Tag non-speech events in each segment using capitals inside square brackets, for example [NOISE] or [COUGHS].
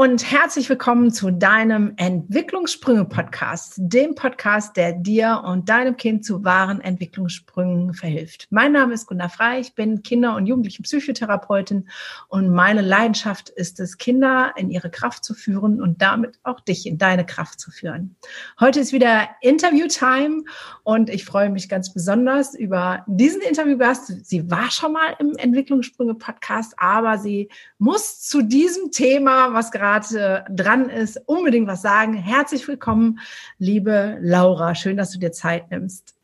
und herzlich willkommen zu deinem Entwicklungssprünge-Podcast, dem Podcast, der dir und deinem Kind zu wahren Entwicklungssprüngen verhilft. Mein Name ist Gunnar Frei, ich bin Kinder- und Jugendlichen-Psychotherapeutin und meine Leidenschaft ist es, Kinder in ihre Kraft zu führen und damit auch dich in deine Kraft zu führen. Heute ist wieder Interview-Time und ich freue mich ganz besonders über diesen Interviewgast. Sie war schon mal im Entwicklungssprünge-Podcast, aber sie muss zu diesem Thema, was gerade dran ist, unbedingt was sagen. Herzlich willkommen, liebe Laura. Schön, dass du dir Zeit nimmst.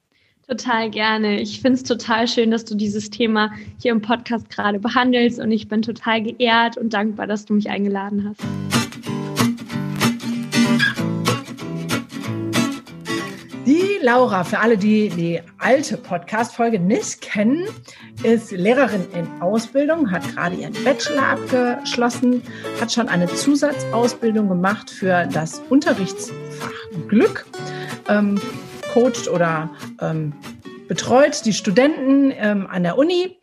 Total gerne. Ich finde es total schön, dass du dieses Thema hier im Podcast gerade behandelst und ich bin total geehrt und dankbar, dass du mich eingeladen hast. Laura, für alle, die die alte Podcast-Folge nicht kennen, ist Lehrerin in Ausbildung, hat gerade ihren Bachelor abgeschlossen, hat schon eine Zusatzausbildung gemacht für das Unterrichtsfach Glück, ähm, coacht oder ähm, betreut die Studenten ähm, an der Uni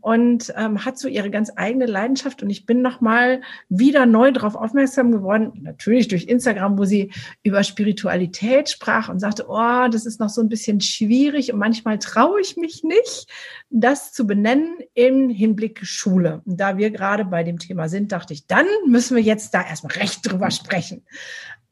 und ähm, hat so ihre ganz eigene Leidenschaft. Und ich bin nochmal wieder neu darauf aufmerksam geworden, natürlich durch Instagram, wo sie über Spiritualität sprach und sagte, oh, das ist noch so ein bisschen schwierig und manchmal traue ich mich nicht, das zu benennen im Hinblick Schule. Und da wir gerade bei dem Thema sind, dachte ich, dann müssen wir jetzt da erstmal recht drüber sprechen.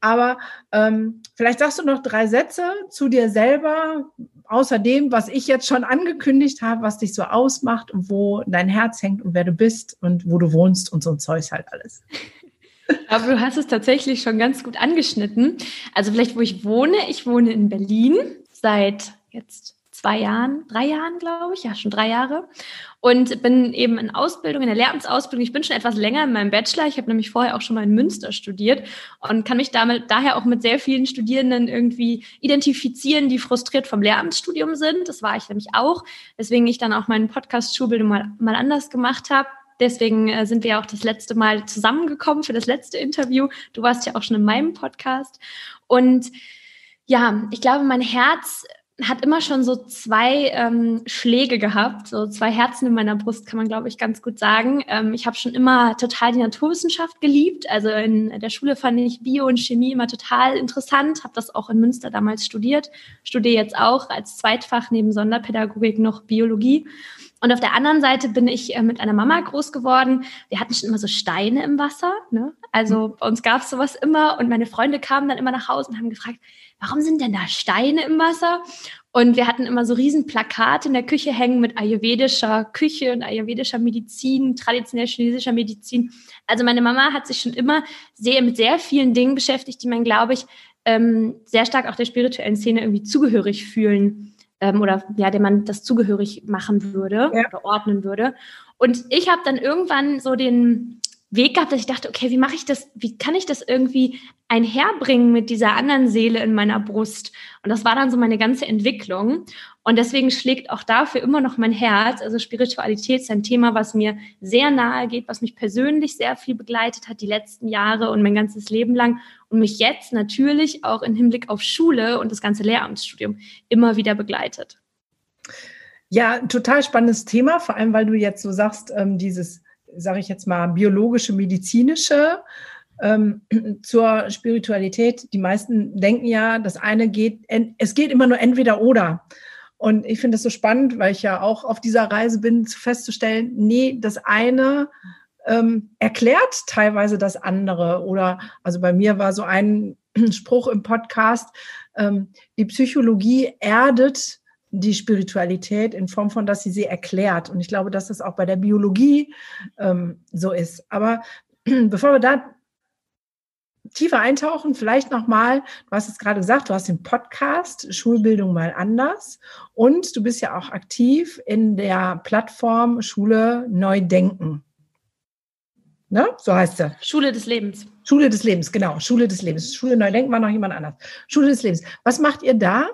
Aber ähm, vielleicht sagst du noch drei Sätze zu dir selber, außer dem, was ich jetzt schon angekündigt habe, was dich so ausmacht wo dein Herz hängt und wer du bist und wo du wohnst und so ein Zeug halt alles. [LAUGHS] Aber du hast es tatsächlich schon ganz gut angeschnitten. Also vielleicht, wo ich wohne. Ich wohne in Berlin seit jetzt zwei Jahren, drei Jahren, glaube ich, ja, schon drei Jahre. Und bin eben in Ausbildung, in der Lehramtsausbildung. Ich bin schon etwas länger in meinem Bachelor. Ich habe nämlich vorher auch schon mal in Münster studiert und kann mich damit daher auch mit sehr vielen Studierenden irgendwie identifizieren, die frustriert vom Lehramtsstudium sind. Das war ich nämlich auch, weswegen ich dann auch meinen Podcast Schulbildung mal, mal anders gemacht habe. Deswegen äh, sind wir ja auch das letzte Mal zusammengekommen für das letzte Interview. Du warst ja auch schon in meinem Podcast. Und ja, ich glaube, mein Herz hat immer schon so zwei ähm, Schläge gehabt, so zwei Herzen in meiner Brust, kann man, glaube ich, ganz gut sagen. Ähm, ich habe schon immer total die Naturwissenschaft geliebt. Also in der Schule fand ich Bio und Chemie immer total interessant, habe das auch in Münster damals studiert, studiere jetzt auch als Zweitfach neben Sonderpädagogik noch Biologie. Und auf der anderen Seite bin ich äh, mit einer Mama groß geworden. Wir hatten schon immer so Steine im Wasser. Ne? Also bei uns gab es sowas immer. Und meine Freunde kamen dann immer nach Hause und haben gefragt, warum sind denn da Steine im Wasser? Und wir hatten immer so riesen Plakate in der Küche hängen mit ayurvedischer Küche und ayurvedischer Medizin, traditionell chinesischer Medizin. Also meine Mama hat sich schon immer sehr mit sehr vielen Dingen beschäftigt, die man, glaube ich, ähm, sehr stark auch der spirituellen Szene irgendwie zugehörig fühlen ähm, oder ja, der man das zugehörig machen würde ja. oder ordnen würde. Und ich habe dann irgendwann so den Weg gehabt, dass ich dachte, okay, wie mache ich das, wie kann ich das irgendwie einherbringen mit dieser anderen Seele in meiner Brust? Und das war dann so meine ganze Entwicklung. Und deswegen schlägt auch dafür immer noch mein Herz. Also Spiritualität ist ein Thema, was mir sehr nahe geht, was mich persönlich sehr viel begleitet hat die letzten Jahre und mein ganzes Leben lang und mich jetzt natürlich auch im Hinblick auf Schule und das ganze Lehramtsstudium immer wieder begleitet. Ja, total spannendes Thema, vor allem weil du jetzt so sagst, ähm, dieses sage ich jetzt mal, biologische, medizinische ähm, [CLEARS THROAT] zur Spiritualität. Die meisten denken ja, das eine geht, es geht immer nur entweder oder. Und ich finde das so spannend, weil ich ja auch auf dieser Reise bin, festzustellen, nee, das eine ähm, erklärt teilweise das andere. Oder also bei mir war so ein [CLEARS THROAT] Spruch im Podcast, ähm, die Psychologie erdet die Spiritualität in Form von, dass sie sie erklärt. Und ich glaube, dass das auch bei der Biologie ähm, so ist. Aber [CLEARS THROAT] bevor wir da tiefer eintauchen, vielleicht nochmal, du hast es gerade gesagt, du hast den Podcast Schulbildung mal anders und du bist ja auch aktiv in der Plattform Schule Neu Denken. Ne? So heißt sie. Schule des Lebens. Schule des Lebens, genau. Schule des Lebens. Schule Neu Denken war noch jemand anders. Schule des Lebens. Was macht ihr da?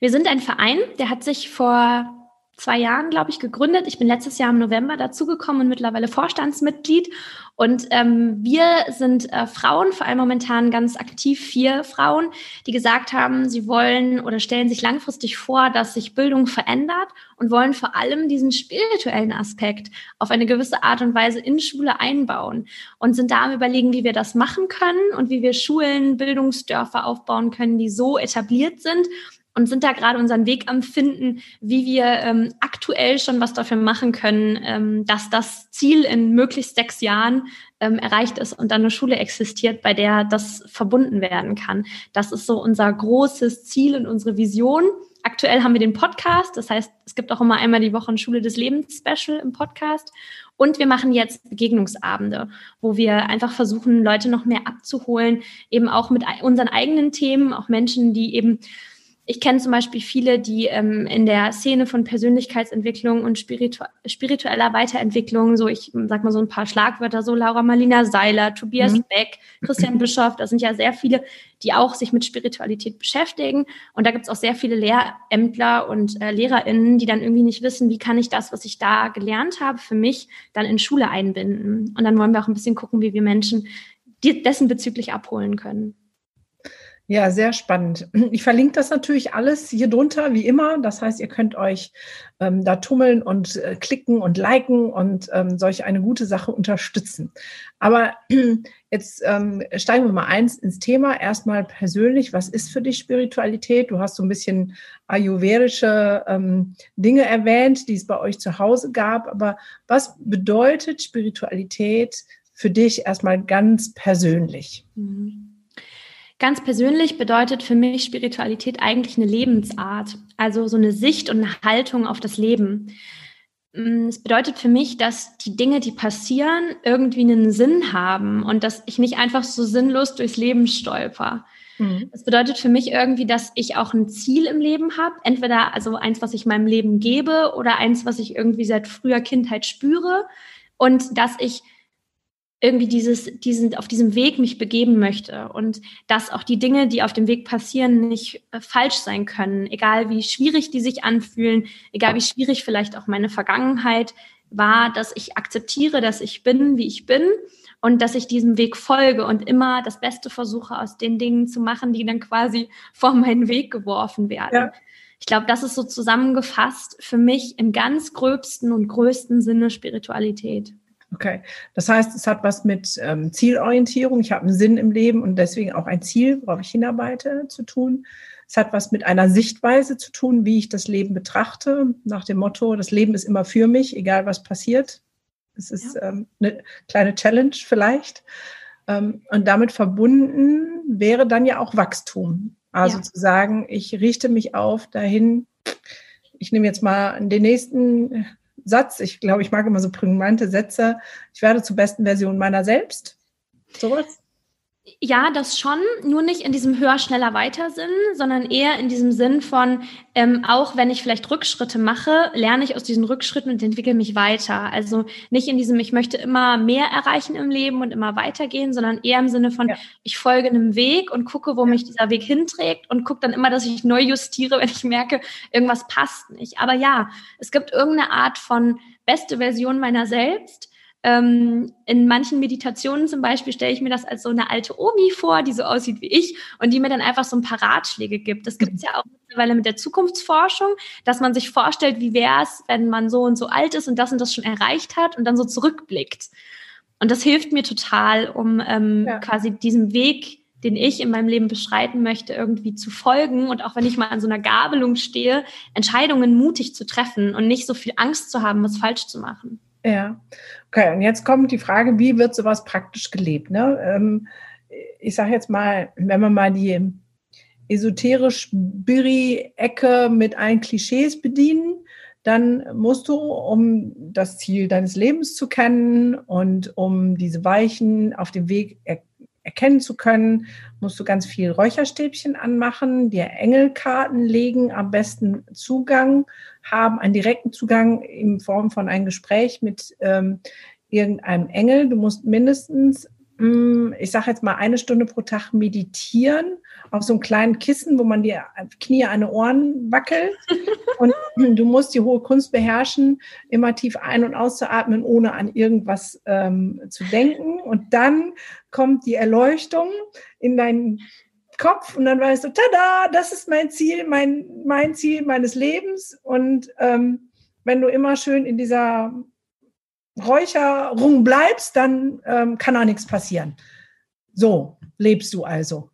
Wir sind ein Verein, der hat sich vor zwei Jahren, glaube ich, gegründet. Ich bin letztes Jahr im November dazugekommen und mittlerweile Vorstandsmitglied. Und ähm, wir sind äh, Frauen, vor allem momentan ganz aktiv vier Frauen, die gesagt haben, sie wollen oder stellen sich langfristig vor, dass sich Bildung verändert und wollen vor allem diesen spirituellen Aspekt auf eine gewisse Art und Weise in Schule einbauen und sind da am Überlegen, wie wir das machen können und wie wir Schulen, Bildungsdörfer aufbauen können, die so etabliert sind und sind da gerade unseren Weg am Finden, wie wir ähm, aktuell schon was dafür machen können, ähm, dass das Ziel in möglichst sechs Jahren ähm, erreicht ist und dann eine Schule existiert, bei der das verbunden werden kann. Das ist so unser großes Ziel und unsere Vision. Aktuell haben wir den Podcast, das heißt, es gibt auch immer einmal die Woche ein Schule des Lebens Special im Podcast. Und wir machen jetzt Begegnungsabende, wo wir einfach versuchen, Leute noch mehr abzuholen, eben auch mit unseren eigenen Themen, auch Menschen, die eben ich kenne zum Beispiel viele, die ähm, in der Szene von Persönlichkeitsentwicklung und spiritu spiritueller Weiterentwicklung, so ich sag mal so ein paar Schlagwörter, so Laura Marlina Seiler, Tobias mhm. Beck, Christian [CLEARS THROAT] Bischoff, das sind ja sehr viele, die auch sich mit Spiritualität beschäftigen. Und da gibt es auch sehr viele Lehrämtler und äh, LehrerInnen, die dann irgendwie nicht wissen, wie kann ich das, was ich da gelernt habe, für mich dann in Schule einbinden. Und dann wollen wir auch ein bisschen gucken, wie wir Menschen dessen bezüglich abholen können. Ja, sehr spannend. Ich verlinke das natürlich alles hier drunter, wie immer. Das heißt, ihr könnt euch ähm, da tummeln und äh, klicken und liken und ähm, solch eine gute Sache unterstützen. Aber [CLEARS THROAT] jetzt ähm, steigen wir mal eins ins Thema. Erstmal persönlich, was ist für dich Spiritualität? Du hast so ein bisschen ayurvedische ähm, Dinge erwähnt, die es bei euch zu Hause gab. Aber was bedeutet Spiritualität für dich erstmal ganz persönlich? Mhm. Ganz persönlich bedeutet für mich Spiritualität eigentlich eine Lebensart, also so eine Sicht und eine Haltung auf das Leben. Mm, es bedeutet für mich, dass die Dinge, die passieren, irgendwie einen Sinn haben und dass ich nicht einfach so sinnlos durchs Leben stolper. Mhm. Das bedeutet für mich irgendwie, dass ich auch ein Ziel im Leben habe. Entweder also eins, was ich meinem Leben gebe oder eins, was ich irgendwie seit früher Kindheit spüre. Und dass ich irgendwie dieses, diesen, auf diesem Weg mich begeben möchte und dass auch die Dinge, die auf dem Weg passieren, nicht äh, falsch sein können, egal wie schwierig die sich anfühlen, egal wie schwierig vielleicht auch meine Vergangenheit war, dass ich akzeptiere, dass ich bin, wie ich bin und dass ich diesem Weg folge und immer das Beste versuche, aus den Dingen zu machen, die dann quasi [LAUGHS] vor meinen Weg geworfen werden. Ja. Ich glaube, das ist so zusammengefasst für mich im ganz gröbsten und größten Sinne Spiritualität. Okay, das heißt, es hat was mit ähm, Zielorientierung, ich habe einen Sinn im Leben und deswegen auch ein Ziel, worauf ich hinarbeite, zu tun. Es hat was mit einer Sichtweise zu tun, wie ich das Leben betrachte, nach dem Motto, das Leben ist immer für mich, egal was passiert. Es ist ja. ähm, eine kleine Challenge vielleicht. Ähm, und damit verbunden wäre dann ja auch Wachstum. Also ja. zu sagen, ich richte mich auf dahin, ich nehme jetzt mal den nächsten Satz. Ich glaube, ich mag immer so prägnante Sätze. Ich werde zur besten Version meiner selbst. Sowas. Ja, das schon, nur nicht in diesem höher, schneller, weiter Sinn, sondern eher in diesem Sinn von, ähm, auch wenn ich vielleicht Rückschritte mache, lerne ich aus diesen Rückschritten und entwickle mich weiter. Also nicht in diesem, ich möchte immer mehr erreichen im Leben und immer weitergehen, sondern eher im Sinne von, ja. ich folge einem Weg und gucke, wo mich dieser Weg hinträgt und gucke dann immer, dass ich neu justiere, [LAUGHS] wenn ich merke, irgendwas passt nicht. Aber ja, es gibt irgendeine Art von beste Version meiner selbst ähm, in manchen Meditationen zum Beispiel stelle ich mir das als so eine alte Omi vor, die so aussieht wie ich und die mir dann einfach so ein paar Ratschläge gibt. Das gibt es ja auch mittlerweile mit der Zukunftsforschung, dass man sich vorstellt, wie wäre es, wenn man so und so alt ist und das und das schon erreicht hat und dann so zurückblickt. Und das hilft mir total, um ähm, ja. quasi diesem Weg, den ich in meinem Leben beschreiten möchte, irgendwie zu folgen und auch wenn ich mal an so einer Gabelung stehe, Entscheidungen mutig zu treffen und nicht so viel Angst zu haben, was falsch zu machen. Ja, okay. Und jetzt kommt die Frage, wie wird sowas praktisch gelebt? Ne? Ähm, ich sage jetzt mal, wenn man mal die esoterisch Biri-Ecke mit allen Klischees bedienen, dann musst du, um das Ziel deines Lebens zu kennen und um diese Weichen auf dem Weg er erkennen zu können, musst du ganz viel Räucherstäbchen anmachen, dir Engelkarten legen, am besten Zugang haben, einen direkten Zugang in Form von einem Gespräch mit ähm, irgendeinem Engel. Du musst mindestens ich sage jetzt mal, eine Stunde pro Tag meditieren auf so einem kleinen Kissen, wo man die Knie an den Ohren wackelt. [LAUGHS] Und du musst die hohe Kunst beherrschen, immer tief ein- und auszuatmen, ohne an irgendwas ähm, zu denken. Und dann kommt die Erleuchtung in deinen Kopf und dann weißt du, tada, das ist mein Ziel, mein, mein Ziel meines Lebens. Und ähm, wenn du immer schön in dieser Räucherung bleibst, dann ähm, kann auch nichts passieren. So lebst du also.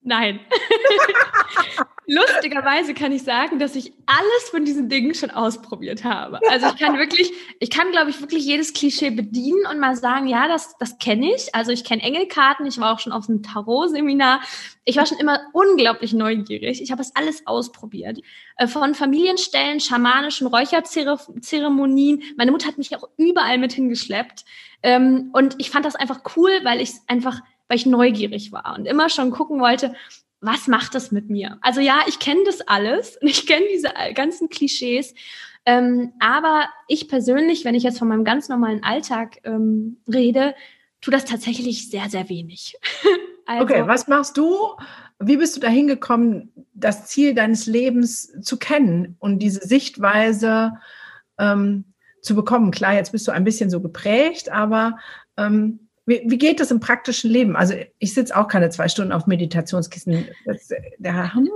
Nein. [LAUGHS] Lustigerweise kann ich sagen, dass ich alles von diesen Dingen schon ausprobiert habe. Also ich kann wirklich, ich kann, glaube ich, wirklich jedes Klischee bedienen und mal sagen, ja, das, das kenne ich. Also ich kenne Engelkarten, ich war auch schon auf einem Tarot-Seminar. Ich war schon immer unglaublich neugierig. Ich habe das alles ausprobiert. Äh, von Familienstellen, schamanischen Räucherzeremonien. Meine Mutter hat mich auch überall mit hingeschleppt. Ähm, und ich fand das einfach cool, weil ich einfach weil ich neugierig war und immer schon gucken wollte, was macht das mit mir? Also ja, ich kenne das alles und [LAUGHS] ich kenne diese ganzen Klischees. Ähm, aber ich persönlich, wenn ich jetzt von meinem ganz normalen Alltag ähm, rede, tue das tatsächlich sehr, sehr wenig. [LAUGHS] also, okay, was machst du? Wie bist du dahin gekommen, das Ziel deines Lebens zu kennen und diese Sichtweise ähm, zu bekommen? Klar, jetzt bist du ein bisschen so geprägt, aber ähm, wie, wie geht das im praktischen Leben? Also ich sitze auch keine zwei Stunden auf Meditationskissen. Das, da hm,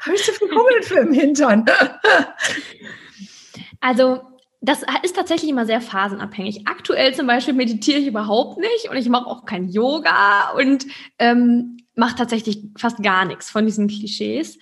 habe ich so viel Hummeln im Hintern. Also das ist tatsächlich immer sehr phasenabhängig. Aktuell zum Beispiel meditiere ich überhaupt nicht und ich mache auch kein Yoga und ähm, mache tatsächlich fast gar nichts von diesen Klischees.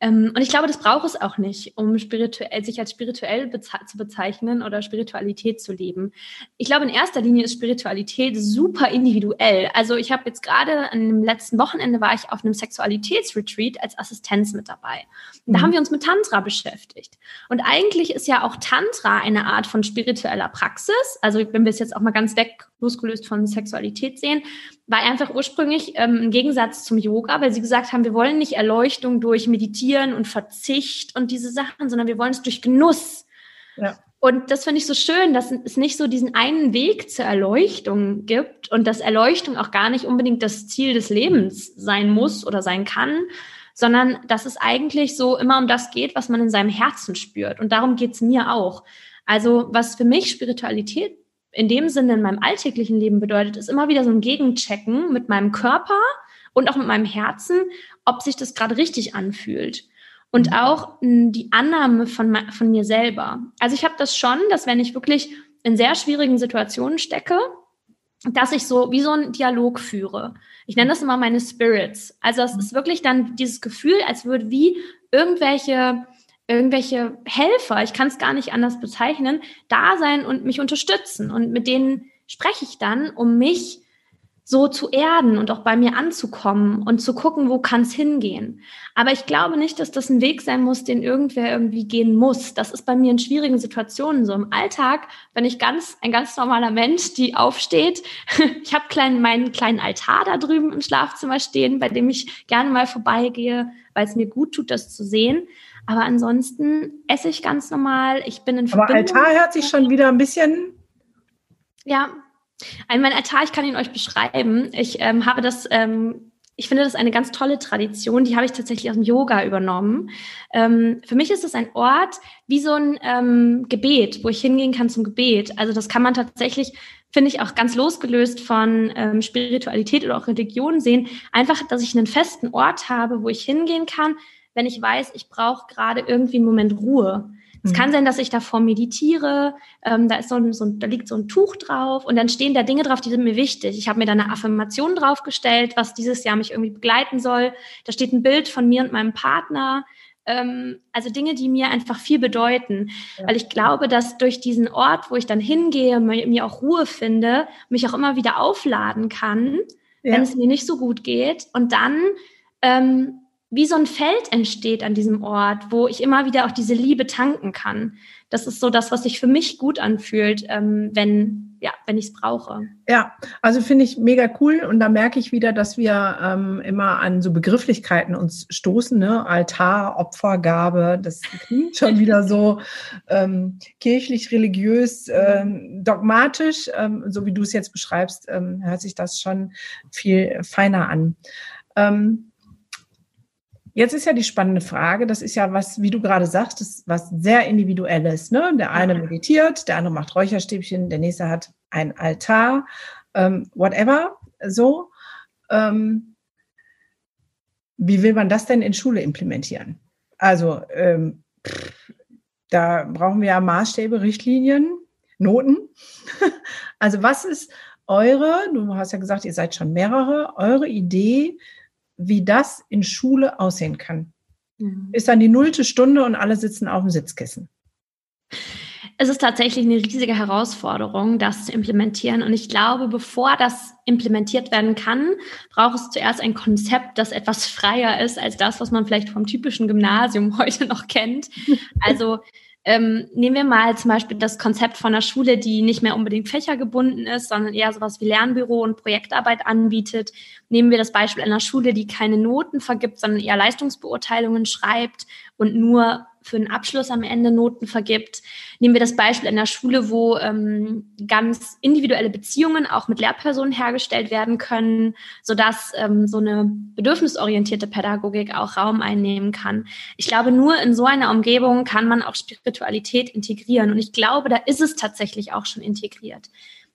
Ähm, und ich glaube, das braucht es auch nicht, um spirituell, sich als spirituell beze zu bezeichnen oder Spiritualität zu leben. Ich glaube, in erster Linie ist Spiritualität super individuell. Also ich habe jetzt gerade an dem letzten Wochenende war ich auf einem Sexualitätsretreat als Assistenz mit dabei. Und da mhm. haben wir uns mit Tantra beschäftigt. Und eigentlich ist ja auch Tantra eine Art von spiritueller Praxis. Also wenn wir es jetzt auch mal ganz weg losgelöst von Sexualität sehen, war einfach ursprünglich ähm, im Gegensatz zum Yoga, weil sie gesagt haben, wir wollen nicht Erleuchtung durch Meditieren und Verzicht und diese Sachen, sondern wir wollen es durch Genuss. Ja. Und das finde ich so schön, dass es nicht so diesen einen Weg zur Erleuchtung gibt und dass Erleuchtung auch gar nicht unbedingt das Ziel des Lebens sein muss oder sein kann, sondern dass es eigentlich so immer um das geht, was man in seinem Herzen spürt. Und darum geht es mir auch. Also was für mich Spiritualität in dem Sinne in meinem alltäglichen Leben bedeutet, ist immer wieder so ein Gegenchecken mit meinem Körper und auch mit meinem Herzen, ob sich das gerade richtig anfühlt. Und mhm. auch die Annahme von, von mir selber. Also ich habe das schon, dass wenn ich wirklich in sehr schwierigen Situationen stecke, dass ich so wie so einen Dialog führe. Ich nenne das immer meine Spirits. Also es ist wirklich dann dieses Gefühl, als würde wie irgendwelche irgendwelche Helfer, ich kann es gar nicht anders bezeichnen, da sein und mich unterstützen. Und mit denen spreche ich dann, um mich so zu erden und auch bei mir anzukommen und zu gucken, wo kann es hingehen. Aber ich glaube nicht, dass das ein Weg sein muss, den irgendwer irgendwie gehen muss. Das ist bei mir in schwierigen Situationen so. Im Alltag bin ich ganz ein ganz normaler Mensch, die aufsteht. [LAUGHS] Ich habe klein, meinen kleinen Altar da drüben im Schlafzimmer stehen, bei dem ich gerne mal vorbeigehe, weil es mir gut tut, das zu sehen. Aber ansonsten esse ich ganz normal. Ich bin in Verbindung. Aber Altar hört sich schon wieder ein bisschen. Ja, ein, mein Altar, ich kann ihn euch beschreiben. Ich ähm, habe das, ähm, ich finde das eine ganz tolle Tradition, die habe ich tatsächlich aus dem Yoga übernommen. Ähm, für mich ist es ein Ort wie so ein ähm, Gebet, wo ich hingehen kann zum Gebet. Also das kann man tatsächlich finde ich auch ganz losgelöst von ähm, Spiritualität oder auch Religion sehen. Einfach, dass ich einen festen Ort habe, wo ich hingehen kann, wenn ich weiß, ich brauche gerade irgendwie einen Moment Ruhe. Es mhm. kann sein, dass ich davor meditiere, ähm, da, ist so ein, so ein, da liegt so ein Tuch drauf und dann stehen da Dinge drauf, die sind mir wichtig. Ich habe mir da eine Affirmation draufgestellt, was dieses Jahr mich irgendwie begleiten soll. Da steht ein Bild von mir und meinem Partner. Ähm, also Dinge, die mir einfach viel bedeuten. Ja. Weil ich glaube, dass durch diesen Ort, wo ich dann hingehe, mir, mir auch Ruhe finde, mich auch immer wieder aufladen kann, ja. wenn es mir nicht so gut geht. Und dann ähm, wie so ein Feld entsteht an diesem Ort, wo ich immer wieder auch diese Liebe tanken kann. Das ist so das, was sich für mich gut anfühlt, ähm, wenn ja, wenn ich es brauche. Ja, also finde ich mega cool und da merke ich wieder, dass wir ähm, immer an so Begrifflichkeiten uns stoßen, ne? Altar, Opfergabe, das klingt schon wieder so [LAUGHS] ähm, kirchlich, religiös, ähm, dogmatisch, ähm, so wie du es jetzt beschreibst, ähm, hört sich das schon viel feiner an. Jetzt ist ja die spannende Frage, das ist ja was, wie du gerade sagst, ist was sehr individuelles. Ne? Der eine meditiert, der andere macht Räucherstäbchen, der nächste hat ein Altar, ähm, whatever, so. Ähm, wie will man das denn in Schule implementieren? Also ähm, da brauchen wir ja Maßstäbe, Richtlinien, Noten. [LAUGHS] also was ist eure, du hast ja gesagt, ihr seid schon mehrere, eure Idee, wie das in Schule aussehen kann. Mhm. Ist dann die nullte Stunde und alle sitzen auf dem Sitzkissen. Es ist tatsächlich eine riesige Herausforderung, das zu implementieren. Und ich glaube, bevor das implementiert werden kann, braucht es zuerst ein Konzept, das etwas freier ist als das, was man vielleicht vom typischen Gymnasium [LAUGHS] heute noch kennt. Also ähm, nehmen wir mal zum Beispiel das Konzept von einer Schule, die nicht mehr unbedingt fächergebunden ist, sondern eher sowas wie Lernbüro und Projektarbeit anbietet. Nehmen wir das Beispiel einer Schule, die keine Noten vergibt, sondern eher Leistungsbeurteilungen schreibt und nur für einen Abschluss am Ende Noten vergibt. Nehmen wir das Beispiel in der Schule, wo ähm, ganz individuelle Beziehungen auch mit Lehrpersonen hergestellt werden können, sodass ähm, so eine bedürfnisorientierte Pädagogik auch Raum einnehmen kann. Ich glaube, nur in so einer Umgebung kann man auch Spiritualität integrieren. Und ich glaube, da ist es tatsächlich auch schon integriert.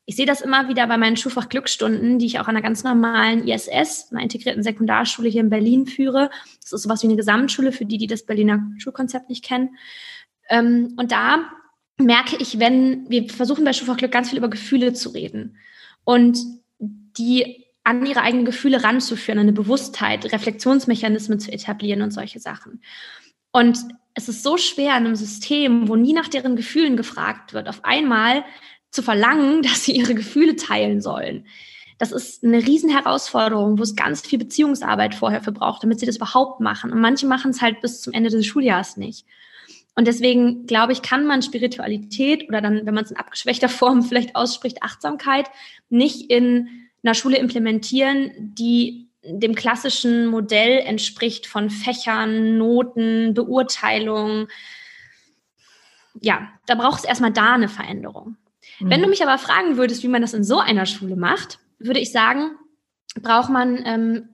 Ich sehe das immer wieder bei meinen Schulfach Glücksstunden, die ich auch an einer ganz normalen ISS, einer integrierten Sekundarschule hier in Berlin führe. Das ist sowas wie eine Gesamtschule für die, die das Berliner Schulkonzept nicht kennen. Ähm, und da merke ich, wenn wir versuchen bei Schulfach Glück ganz viel über Gefühle zu reden und die an ihre eigenen Gefühle ranzuführen, eine Bewusstheit, Reflexionsmechanismen zu etablieren und solche Sachen. Und es ist so schwer in einem System, wo nie nach deren Gefühlen gefragt wird, auf einmal zu verlangen, [LAUGHS] dass sie ihre Gefühle teilen sollen. Das ist eine Riesenherausforderung, wo es ganz viel Beziehungsarbeit vorher für braucht, damit sie das überhaupt machen. Und manche machen es halt bis zum Ende des Schuljahres nicht. Und deswegen glaube ich, kann man Spiritualität oder dann, wenn man es in abgeschwächter [LAUGHS] Form vielleicht ausspricht, Achtsamkeit nicht in einer Schule implementieren, die dem klassischen Modell entspricht von Fächern, Noten, Beurteilung. Ja, da braucht es erstmal da eine Veränderung. Mhm. Wenn du mich aber fragen würdest, wie man das in so einer Schule macht, würde ich sagen, braucht man ähm,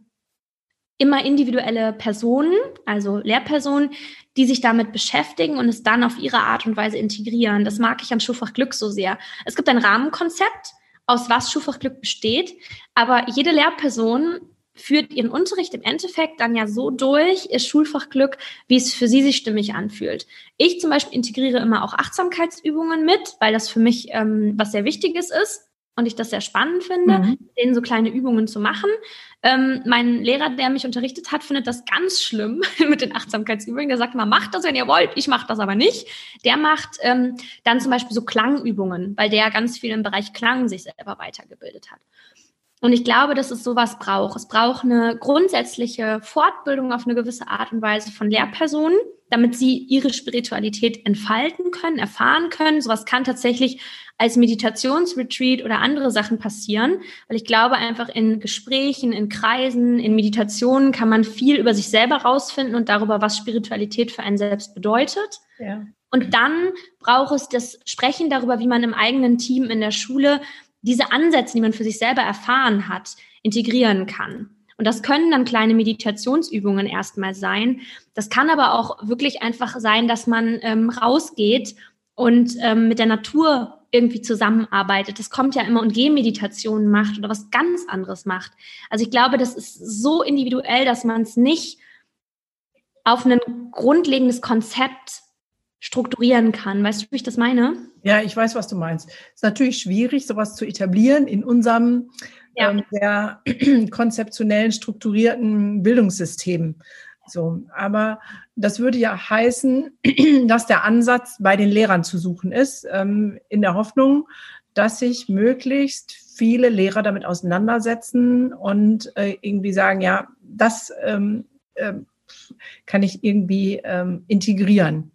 immer individuelle Personen, also Lehrpersonen, die sich damit beschäftigen und es dann auf ihre Art und Weise integrieren. Das mag ich an Schulfach Glück so sehr. Es gibt ein Rahmenkonzept, aus was Schulfach Glück besteht, aber jede Lehrperson führt ihren Unterricht im Endeffekt dann ja so durch, ihr Schulfachglück, wie es für sie sich stimmig anfühlt. Ich zum Beispiel integriere immer auch Achtsamkeitsübungen mit, weil das für mich ähm, was sehr Wichtiges ist und ich das sehr spannend finde, mhm. denen so kleine Übungen zu machen. Ähm, mein Lehrer, der mich unterrichtet hat, findet das ganz schlimm [LAUGHS] mit den Achtsamkeitsübungen. Der sagt mal, macht das, wenn ihr wollt. Ich mache das aber nicht. Der macht ähm, dann zum Beispiel so Klangübungen, weil der ganz viel im Bereich Klang sich selber weitergebildet hat. Und ich glaube, dass es sowas braucht. Es braucht eine grundsätzliche Fortbildung auf eine gewisse Art und Weise von Lehrpersonen, damit sie ihre Spiritualität entfalten können, erfahren können. Sowas kann tatsächlich als Meditationsretreat oder andere Sachen passieren, weil ich glaube einfach in Gesprächen, in Kreisen, in Meditationen kann man viel über sich selber rausfinden und darüber, was Spiritualität für einen selbst bedeutet. Ja. Und dann braucht es das Sprechen darüber, wie man im eigenen Team in der Schule diese Ansätze, die man für sich selber erfahren hat, integrieren kann. Und das können dann kleine Meditationsübungen erstmal sein. Das kann aber auch wirklich einfach sein, dass man ähm, rausgeht und ähm, mit der Natur irgendwie zusammenarbeitet. Das kommt ja immer und Gehmeditationen macht oder was ganz anderes macht. Also ich glaube, das ist so individuell, dass man es nicht auf ein grundlegendes Konzept strukturieren kann. Weißt du, wie ich das meine? Ja, ich weiß, was du meinst. Es ist natürlich schwierig, sowas zu etablieren in unserem ja. ähm, sehr [CLEARS THROAT] konzeptionellen, strukturierten Bildungssystem. So, aber das würde ja heißen, [CLEARS THROAT] dass der Ansatz bei den Lehrern zu suchen ist, ähm, in der Hoffnung, dass sich möglichst viele Lehrer damit auseinandersetzen und äh, irgendwie sagen, ja, das ähm, äh, kann ich irgendwie ähm, integrieren.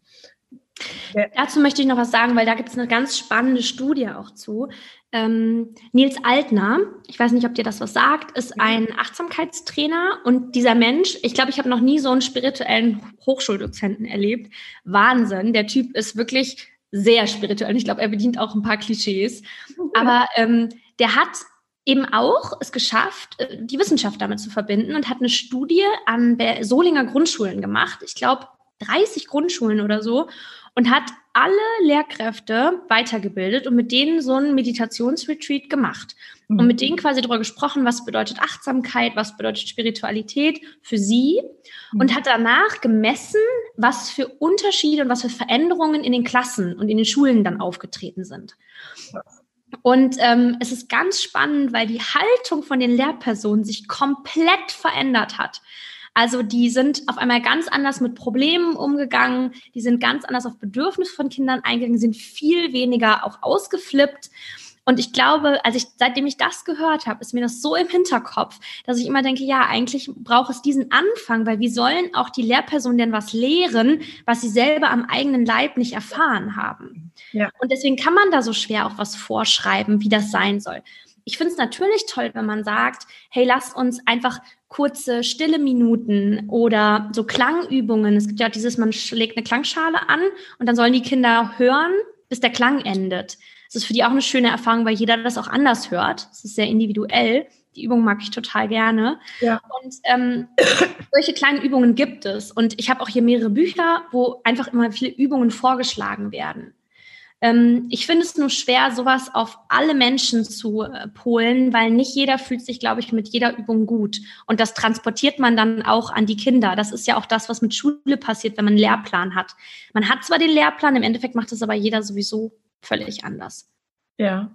Ja. Dazu möchte ich noch was sagen, weil da gibt es eine ganz spannende Studie auch zu. ähm, Nils Altner, ich weiß nicht, ob dir das was sagt, ist ein Achtsamkeitstrainer und dieser Mensch, ich glaube, ich habe noch nie so einen spirituellen Hochschuldozenten erlebt. Wahnsinn, der Typ ist wirklich sehr spirituell. Ich glaube, er bedient auch ein paar Klischees. Aber ähm, der hat eben auch es geschafft, äh, die Wissenschaft damit zu verbinden und hat eine Studie an Solinger Grundschulen gemacht. Ich glaube, 30 Grundschulen oder so und hat alle Lehrkräfte weitergebildet und mit denen so einen Meditationsretreat gemacht. Mhm. Und mit denen quasi darüber gesprochen, was bedeutet Achtsamkeit, was bedeutet Spiritualität für sie. Mhm. Und hat danach gemessen, was für Unterschiede und was für Veränderungen in den Klassen und in den Schulen dann aufgetreten sind. Und ähm, es ist ganz spannend, weil die Haltung von den Lehrpersonen sich komplett verändert hat. Also die sind auf einmal ganz anders mit Problemen umgegangen, die sind ganz anders auf Bedürfnisse von Kindern eingegangen, sind viel weniger auch ausgeflippt. Und ich glaube, als ich, seitdem ich das gehört habe, ist mir das so im Hinterkopf, dass ich immer denke, ja, eigentlich braucht es diesen Anfang, weil wie sollen auch die Lehrpersonen denn was lehren, was sie selber am eigenen Leib nicht erfahren haben? Ja. Und deswegen kann man da so schwer auch was vorschreiben, wie das sein soll. Ich finde es natürlich toll, wenn man sagt, hey, lass uns einfach kurze stille Minuten oder so Klangübungen. Es gibt ja dieses, man schlägt eine Klangschale an und dann sollen die Kinder hören, bis der Klang endet. Das ist für die auch eine schöne Erfahrung, weil jeder das auch anders hört. Es ist sehr individuell. Die Übung mag ich total gerne. Ja. Und ähm, [COUGHS] solche kleinen Übungen gibt es. Und ich habe auch hier mehrere Bücher, wo einfach immer viele Übungen vorgeschlagen werden. Ähm, ich finde es nur schwer, sowas auf alle Menschen zu äh, polen, weil nicht jeder fühlt sich, glaube ich, mit jeder Übung gut. Und das transportiert man dann auch an die Kinder. Das ist ja auch das, was mit Schule passiert, wenn man einen Lehrplan hat. Man hat zwar den Lehrplan, im Endeffekt macht es aber jeder sowieso völlig anders. Ja,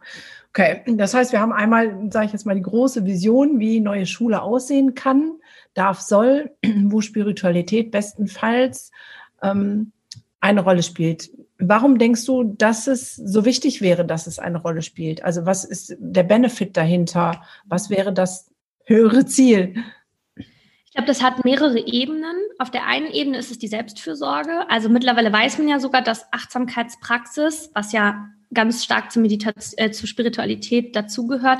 okay. Das heißt, wir haben einmal, sage ich jetzt mal, die große Vision, wie neue Schule aussehen kann, darf, soll, [CLEARS THROAT] wo Spiritualität bestenfalls ähm, eine Rolle spielt. Warum denkst du, dass es so wichtig wäre, dass es eine Rolle spielt? Also was ist der Benefit dahinter? Was wäre das höhere Ziel? Ich glaube, das hat mehrere Ebenen. Auf der einen Ebene ist es die Selbstfürsorge. Also mittlerweile weiß man ja sogar, dass Achtsamkeitspraxis, was ja ganz stark zur, Meditation, äh, zur Spiritualität dazugehört,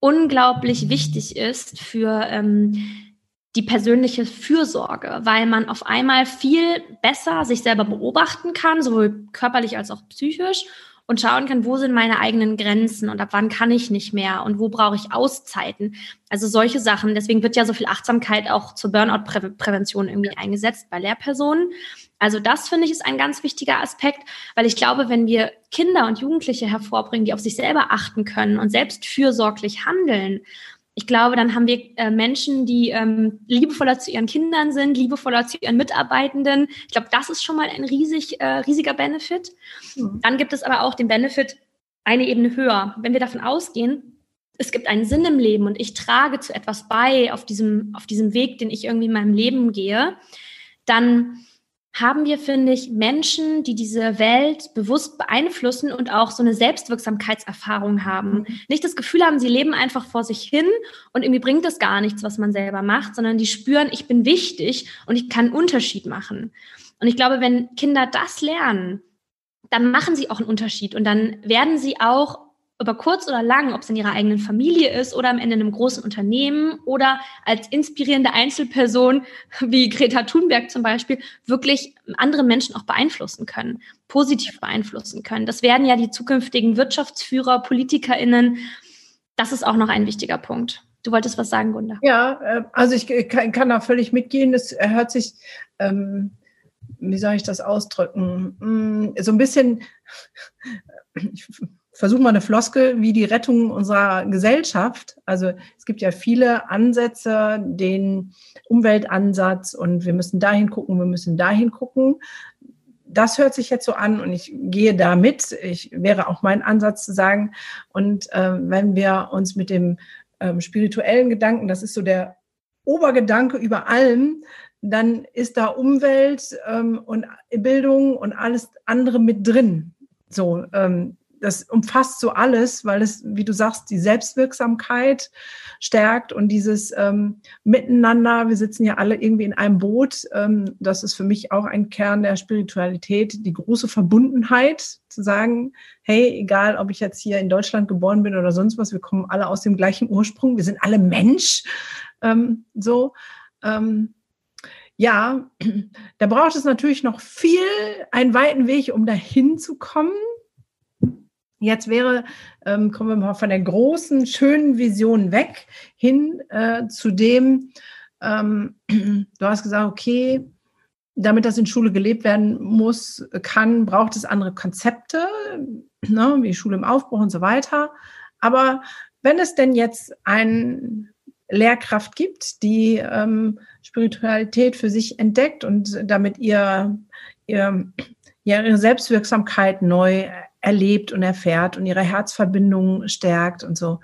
unglaublich wichtig ist für ähm, die persönliche Fürsorge, weil man auf einmal viel besser sich selber beobachten kann, sowohl körperlich als auch psychisch und schauen kann, wo sind meine eigenen Grenzen und ab wann kann ich nicht mehr und wo brauche ich Auszeiten. Also solche Sachen. Deswegen wird ja so viel Achtsamkeit auch zur Burnout-Prävention irgendwie eingesetzt bei Lehrpersonen. Also das finde ich ist ein ganz wichtiger Aspekt, weil ich glaube, wenn wir Kinder und Jugendliche hervorbringen, die auf sich selber achten können und selbst fürsorglich handeln, ich glaube, dann haben wir äh, Menschen, die ähm, liebevoller zu ihren Kindern sind, liebevoller zu ihren Mitarbeitenden. Ich glaube, das ist schon mal ein riesig, äh, riesiger Benefit. Mhm. Dann gibt es aber auch den Benefit eine Ebene höher. Wenn wir davon ausgehen, es gibt einen Sinn im Leben und ich trage zu etwas bei auf diesem, auf diesem Weg, den ich irgendwie in meinem Leben gehe, dann haben wir, finde ich, Menschen, die diese Welt bewusst beeinflussen und auch so eine Selbstwirksamkeitserfahrung haben. Mhm. Nicht das Gefühl haben, sie leben einfach vor sich hin und irgendwie bringt es gar nichts, was man selber macht, sondern die spüren, ich bin wichtig und ich kann einen Unterschied machen. Und ich glaube, wenn Kinder das lernen, dann machen sie auch einen Unterschied und dann werden sie auch über kurz oder lang, ob es in ihrer eigenen Familie ist oder am Ende in einem großen Unternehmen oder als inspirierende Einzelperson [LAUGHS] wie Greta Thunberg zum Beispiel, wirklich andere Menschen auch beeinflussen können, positiv beeinflussen können. Das werden ja die zukünftigen Wirtschaftsführer, PolitikerInnen. Das ist auch noch ein wichtiger Punkt. Du wolltest was sagen, Gunda? Ja, äh, also ich kann, da völlig mitgehen. Es hört sich, ähm, wie soll ich das ausdrücken, mm, so ein bisschen, [LAUGHS] versuche mal eine Floskel wie die Rettung unserer Gesellschaft. Also es gibt ja viele Ansätze, den Umweltansatz und wir müssen dahin gucken, wir müssen dahin gucken. Das hört sich jetzt so an und ich gehe da mit. Ich wäre auch mein Ansatz zu sagen. Und äh, wenn wir uns mit dem ähm, spirituellen Gedanken, das ist so der Obergedanke über allem, dann ist da Umwelt ähm, und Bildung und alles andere mit drin. So, ähm, das umfasst so alles, weil es, wie du sagst, die Selbstwirksamkeit stärkt und dieses ähm, Miteinander. Wir sitzen ja alle irgendwie in einem Boot. Ähm, das ist für mich auch ein Kern der Spiritualität, die große Verbundenheit, zu sagen, hey, egal, ob ich jetzt hier in Deutschland geboren bin oder sonst was, wir kommen alle aus dem gleichen Ursprung, wir sind alle Mensch. Ähm, so. Ähm, ja, [CLEARS THROAT] da braucht es natürlich noch viel, einen weiten Weg, um dahin zu kommen. Jetzt wäre, ähm, kommen wir mal von der großen, schönen Vision weg hin äh, zu dem, ähm, [CLEARS THROAT] du hast gesagt, okay, damit das in Schule gelebt werden muss, kann, braucht es andere Konzepte, ne, wie Schule im Aufbruch und so weiter. Aber wenn es denn jetzt eine Lehrkraft gibt, die ähm, Spiritualität für sich entdeckt und damit ihr, ihr, ihre Selbstwirksamkeit neu erlebt und erfährt und ihre Herzverbindung stärkt und so.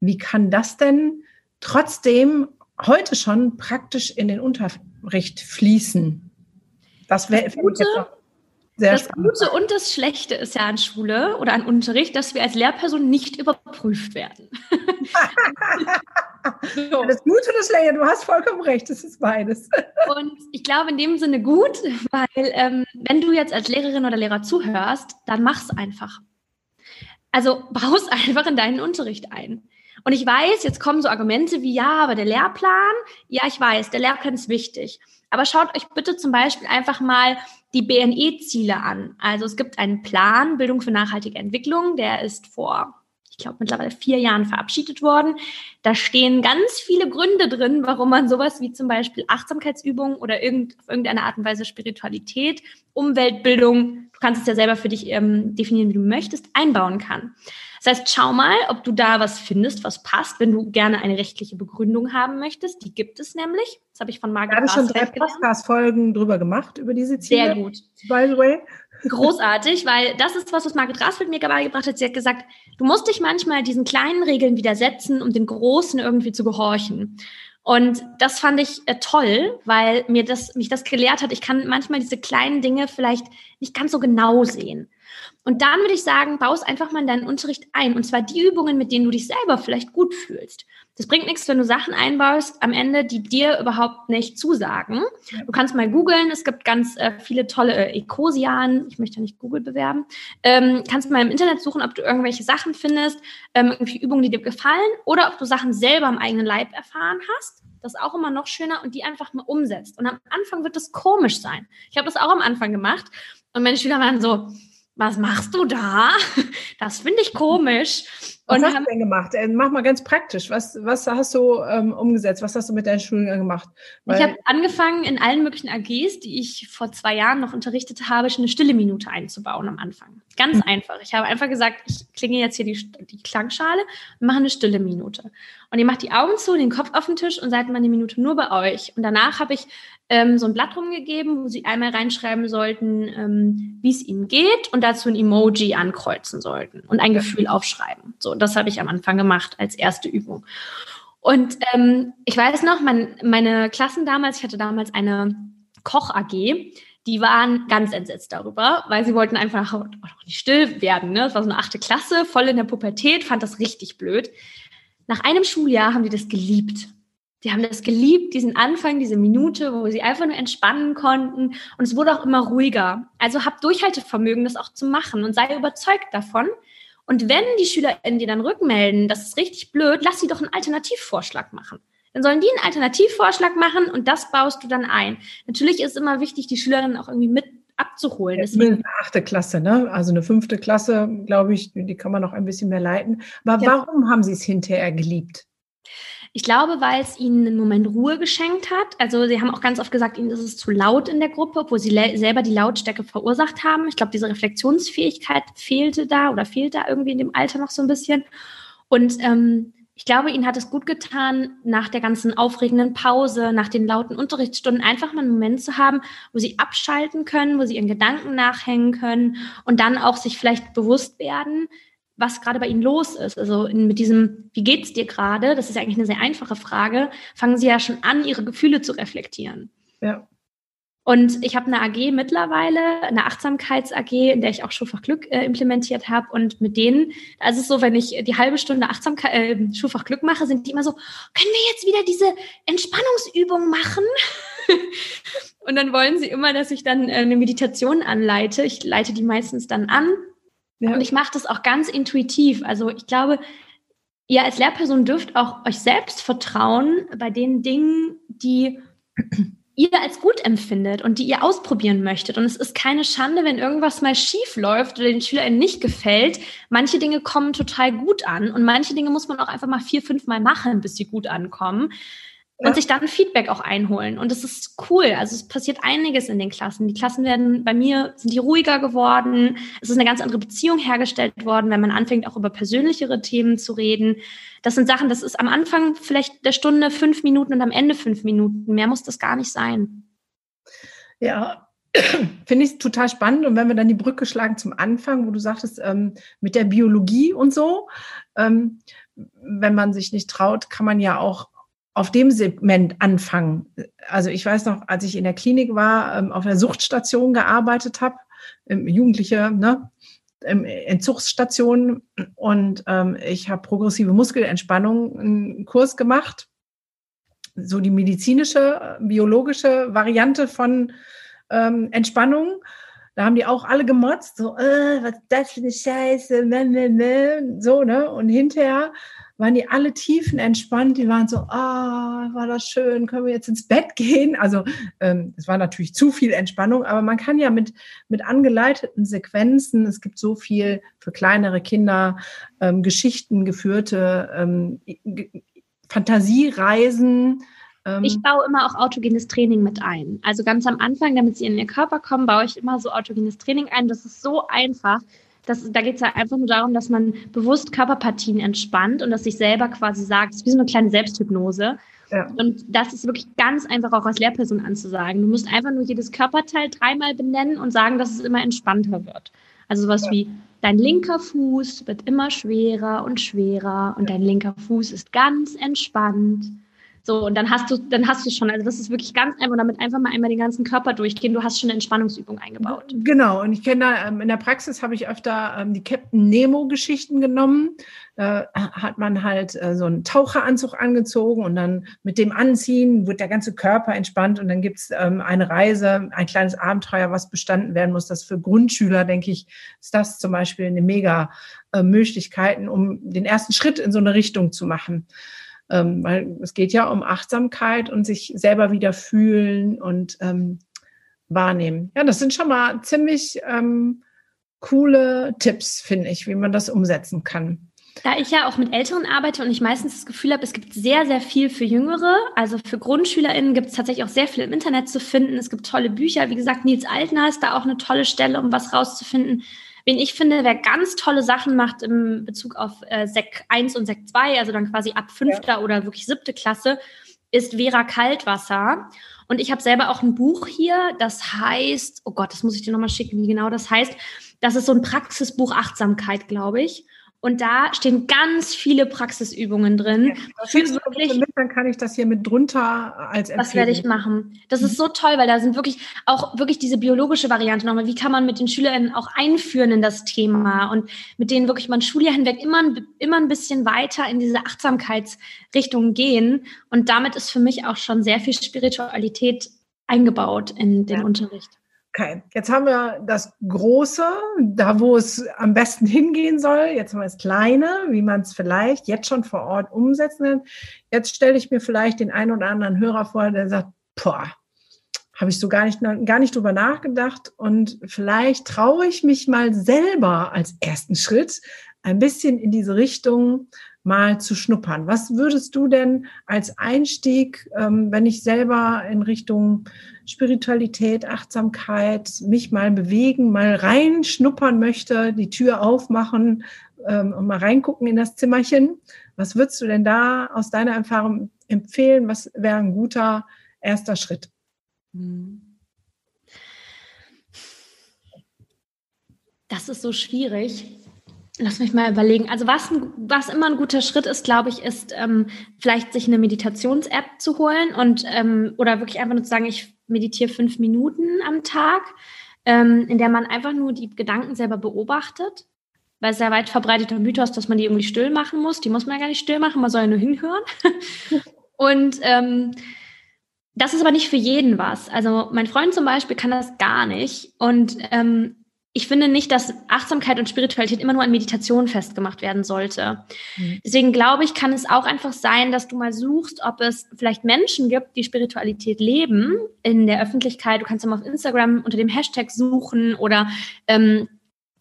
Wie kann das denn trotzdem heute schon praktisch in den Unterricht fließen? Das wäre sehr das spannend. Gute und das Schlechte ist ja an Schule oder an Unterricht, dass wir als Lehrperson nicht überprüft werden. [LAUGHS] so. Das Gute und das Schlechte, du hast vollkommen recht, das ist beides. [LAUGHS] und ich glaube in dem Sinne gut, weil ähm, wenn du jetzt als Lehrerin oder Lehrer zuhörst, dann mach's einfach. Also baus [LAUGHS] einfach in deinen Unterricht ein. Und ich weiß, jetzt kommen so Argumente wie, ja, aber der Lehrplan, ja, ich weiß, der Lehrplan ist wichtig. Aber schaut euch bitte zum Beispiel einfach mal die BNE-Ziele an. Also es gibt einen Plan Bildung für nachhaltige Entwicklung, der ist vor, ich glaube, mittlerweile vier Jahren verabschiedet worden. Da stehen ganz viele Gründe drin, warum man sowas wie zum Beispiel Achtsamkeitsübungen oder irgend, auf irgendeine Art und Weise Spiritualität, Umweltbildung, du kannst es ja selber für dich ähm, definieren, wie du möchtest, einbauen kann. Das heißt, schau mal, ob du da was findest, was passt, wenn du gerne eine rechtliche Begründung haben möchtest. Die gibt es nämlich. Das habe ich von Margaret Ich habe schon drei Podcast-Folgen drüber gemacht, über diese Ziele. Sehr gut. By the way. Großartig, weil das ist was, was Margret Rasfeld mir beigebracht hat. Sie hat gesagt, du musst dich manchmal diesen kleinen Regeln widersetzen, um den großen irgendwie zu gehorchen. Und das fand ich äh, toll, weil mir das, mich das gelehrt hat. Ich kann manchmal diese kleinen Dinge vielleicht nicht ganz so genau sehen. Und dann würde ich sagen, baue es einfach mal in deinen Unterricht ein. Und zwar die Übungen, mit denen du dich selber vielleicht gut fühlst. Das bringt nichts, wenn du Sachen einbaust, am Ende, die dir überhaupt nicht zusagen. Du kannst mal googeln. Es gibt ganz äh, viele tolle äh, Ecosian. Ich möchte ja nicht Google bewerben. Ähm, kannst mal im Internet suchen, ob du irgendwelche Sachen findest, ähm, irgendwie Übungen, die dir gefallen oder ob du Sachen selber am eigenen Leib erfahren hast. Das ist auch immer noch schöner und die einfach mal umsetzt. Und am Anfang wird das komisch sein. Ich habe das auch am Anfang gemacht. Und meine Schüler waren so, was machst du da? [LAUGHS] Das finde ich komisch. Was hast du denn gemacht? Äh, mach mal ganz praktisch. Was, was hast du ähm, umgesetzt? Was hast du mit deinen Schülern gemacht? Weil ich habe angefangen, in allen möglichen AGs, die ich vor zwei Jahren noch unterrichtet habe, eine stille Minute einzubauen am Anfang. Ganz mhm. einfach. Ich habe einfach gesagt, ich klinge jetzt hier die, die Klangschale und mache eine stille Minute. Und ihr macht die Augen zu, den Kopf auf den Tisch und seid mal eine Minute nur bei euch. Und danach habe ich ähm, so ein Blatt rumgegeben, wo sie einmal reinschreiben sollten, ähm, wie es ihnen geht und dazu ein Emoji ankreuzen sollten und ein Gefühl aufschreiben. So, das habe ich am Anfang gemacht als erste Übung. Und ähm, ich weiß noch, mein, meine Klassen damals, ich hatte damals eine Koch-AG, die waren ganz entsetzt darüber, weil sie wollten einfach auch nicht still werden. Ne? Das war so eine achte Klasse, voll in der Pubertät, fand das richtig blöd. Nach einem Schuljahr haben die das geliebt. Die haben das geliebt, diesen Anfang, diese Minute, wo sie einfach nur entspannen konnten. Und es wurde auch immer ruhiger. Also hab Durchhaltevermögen, das auch zu machen und sei überzeugt davon. Und wenn die SchülerInnen dir dann rückmelden, das ist richtig blöd, lass sie doch einen Alternativvorschlag machen. Dann sollen die einen Alternativvorschlag machen und das baust du dann ein. Natürlich ist es immer wichtig, die Schülerinnen auch irgendwie mit abzuholen. Deswegen, eine achte Klasse, ne? Also eine fünfte Klasse, glaube ich, die kann man noch ein bisschen mehr leiten. Aber ja. warum haben Sie es hinterher geliebt? Ich glaube, weil es ihnen einen Moment Ruhe geschenkt hat. Also sie haben auch ganz oft gesagt, ihnen ist es zu laut in der Gruppe, obwohl sie selber die Lautstärke verursacht haben. Ich glaube, diese Reflexionsfähigkeit fehlte da oder fehlt da irgendwie in dem Alter noch so ein bisschen. Und ähm, ich glaube, ihnen hat es gut getan, nach der ganzen aufregenden Pause, nach den lauten Unterrichtsstunden einfach mal einen Moment zu haben, wo sie abschalten können, wo sie ihren Gedanken nachhängen können und dann auch sich vielleicht bewusst werden, was gerade bei Ihnen los ist. Also in, mit diesem, wie geht's dir gerade? Das ist ja eigentlich eine sehr einfache Frage. Fangen Sie ja schon an, Ihre Gefühle zu reflektieren. Ja. Und ich habe eine AG mittlerweile, eine Achtsamkeits-AG, in der ich auch Schulfach Glück äh, implementiert habe. Und mit denen, also so, wenn ich die halbe Stunde Achtsamkeit, äh, Schulfach Glück mache, sind die immer so, können wir jetzt wieder diese Entspannungsübung machen? [LAUGHS] und dann wollen sie immer, dass ich dann äh, eine Meditation anleite. Ich leite die meistens dann an. Ja. Und ich mache das auch ganz intuitiv. Also ich glaube, ihr als Lehrperson dürft auch euch selbst vertrauen bei den Dingen, die [CLEARS THROAT] ihr als gut empfindet und die ihr ausprobieren möchtet. Und es ist keine Schande, wenn irgendwas mal schief läuft oder den SchülerInnen nicht gefällt. Manche Dinge kommen total gut an und manche Dinge muss man auch einfach mal vier, fünf Mal machen, bis sie gut ankommen und sich dann Feedback auch einholen. Und das ist cool. Also es passiert einiges in den Klassen. Die Klassen werden bei mir, sind die ruhiger geworden. Es ist eine ganz andere Beziehung hergestellt worden, wenn man anfängt, auch über persönlichere Themen zu reden. Das sind Sachen, das ist am Anfang vielleicht der Stunde fünf Minuten und am Ende fünf Minuten. Mehr muss das gar nicht sein. Ja, [CLEARS THROAT] finde ich total spannend. Und wenn wir dann die Brücke schlagen zum Anfang, wo du sagtest, ähm, mit der Biologie und so, ähm, wenn man sich nicht traut, kann man ja auch auf dem Segment anfangen. Also ich weiß noch, als ich in der Klinik war, ähm, auf der Suchtstation gearbeitet habe, Jugendliche, ne, Entzugsstation und ähm, ich habe progressive Muskelentspannung einen Kurs gemacht, so die medizinische, biologische Variante von ähm, Entspannung. Da haben die auch alle gemotzt, so, äh, was ist das für eine Scheiße, meh, meh, meh, so, ne? Und hinterher waren die alle tiefen entspannt. Die waren so, ah, war das schön, können wir jetzt ins Bett gehen? Also ähm, es war natürlich zu viel Entspannung, aber man kann ja mit, mit angeleiteten Sequenzen, es gibt so viel für kleinere Kinder, ähm, Geschichten geführte, ähm, Fantasiereisen, ähm, ich baue immer auch autogenes Training mit ein. Also ganz am Anfang, damit sie in ihren Körper kommen, baue ich immer so autogenes Training ein. Das ist so einfach. Das, da geht es ja einfach nur darum, dass man bewusst Körperpartien entspannt und dass sich selber quasi sagt, es ist wie so eine kleine Selbsthypnose. Ja. Und das ist wirklich ganz einfach auch als Lehrperson anzusagen. Du musst einfach nur jedes Körperteil dreimal benennen und sagen, dass es immer entspannter wird. Also sowas ja. wie dein linker Fuß wird immer schwerer und schwerer und dein linker Fuß ist ganz entspannt. So, und dann hast du, dann hast du schon, also das ist wirklich ganz einfach, damit einfach mal einmal den ganzen Körper durchgehen. Du hast schon eine Entspannungsübung eingebaut. Genau, und ich kenne da, ähm, in der Praxis habe ich öfter ähm, die Captain Nemo-Geschichten genommen. Da hat man halt äh, so einen Taucheranzug angezogen und dann mit dem Anziehen wird der ganze Körper entspannt und dann gibt es ähm, eine Reise, ein kleines Abenteuer, was bestanden werden muss. Das für Grundschüler, denke ich, ist das zum Beispiel eine mega äh, Möglichkeiten, um den ersten Schritt in so eine Richtung zu machen. Ähm, weil es geht ja um Achtsamkeit und sich selber wieder fühlen und ähm, wahrnehmen. Ja, das sind schon mal ziemlich ähm, coole Tipps, finde ich, wie man das umsetzen kann. Da ich ja auch mit Älteren arbeite und ich meistens das Gefühl habe, es gibt sehr, sehr viel für Jüngere. Also für GrundschülerInnen gibt es tatsächlich auch sehr viel im Internet zu finden. Es gibt tolle Bücher. Wie gesagt, Nils Altner ist da auch eine tolle Stelle, um was rauszufinden. Wen ich finde, wer ganz tolle Sachen macht im Bezug auf äh, Sek 1 und Sek 2, also dann quasi ab fünfter ja. oder wirklich siebte Klasse, ist Vera Kaltwasser. Und ich habe selber auch ein Buch hier, das heißt, oh Gott, das muss ich dir nochmal schicken, wie genau das heißt. Das ist so ein Praxisbuch Achtsamkeit, glaube ich. Und da stehen ganz viele Praxisübungen drin. Ja, für wirklich, mit, dann kann ich das hier mit drunter als Empfehlung. Das werde ich machen. Das ist so toll, weil da sind wirklich auch wirklich diese biologische Variante nochmal. Wie kann man mit den SchülerInnen auch einführen in das Thema und mit denen wirklich man Schuljahr hinweg immer, immer ein bisschen weiter in diese Achtsamkeitsrichtung gehen. Und damit ist für mich auch schon sehr viel Spiritualität eingebaut in den ja. Unterricht. Okay, jetzt haben wir das Große, da wo es am besten hingehen soll. Jetzt haben wir das Kleine, wie man es vielleicht jetzt schon vor Ort umsetzen kann. Jetzt stelle ich mir vielleicht den einen oder anderen Hörer vor, der sagt, boah, habe ich so gar nicht, gar nicht drüber nachgedacht und vielleicht traue ich mich mal selber als ersten Schritt ein bisschen in diese Richtung mal zu schnuppern. Was würdest du denn als Einstieg, ähm, wenn ich selber in Richtung Spiritualität, Achtsamkeit, mich mal bewegen, mal reinschnuppern möchte, die Tür aufmachen ähm, und mal reingucken in das Zimmerchen. Was würdest du denn da aus deiner Erfahrung empfehlen? Was wäre ein guter erster Schritt? Das ist so schwierig. Lass mich mal überlegen. Also was, was immer ein guter Schritt ist, glaube ich, ist ähm, vielleicht sich eine Meditations-App zu holen und ähm, oder wirklich einfach nur zu sagen, ich meditiere fünf Minuten am Tag, ähm, in der man einfach nur die Gedanken selber beobachtet. Weil es sehr weit verbreiteter Mythos, dass man die irgendwie still machen muss. Die muss man ja gar nicht still machen, man soll ja nur hinhören. [LAUGHS] und ähm, das ist aber nicht für jeden was. Also mein Freund zum Beispiel kann das gar nicht. Und ähm, ich finde nicht, dass Achtsamkeit und Spiritualität immer nur an Meditation festgemacht werden sollte. Mhm. Deswegen glaube ich, kann es auch einfach sein, dass du mal suchst, ob es vielleicht Menschen gibt, die Spiritualität leben in der Öffentlichkeit. Du kannst immer auf Instagram unter dem Hashtag suchen oder ähm,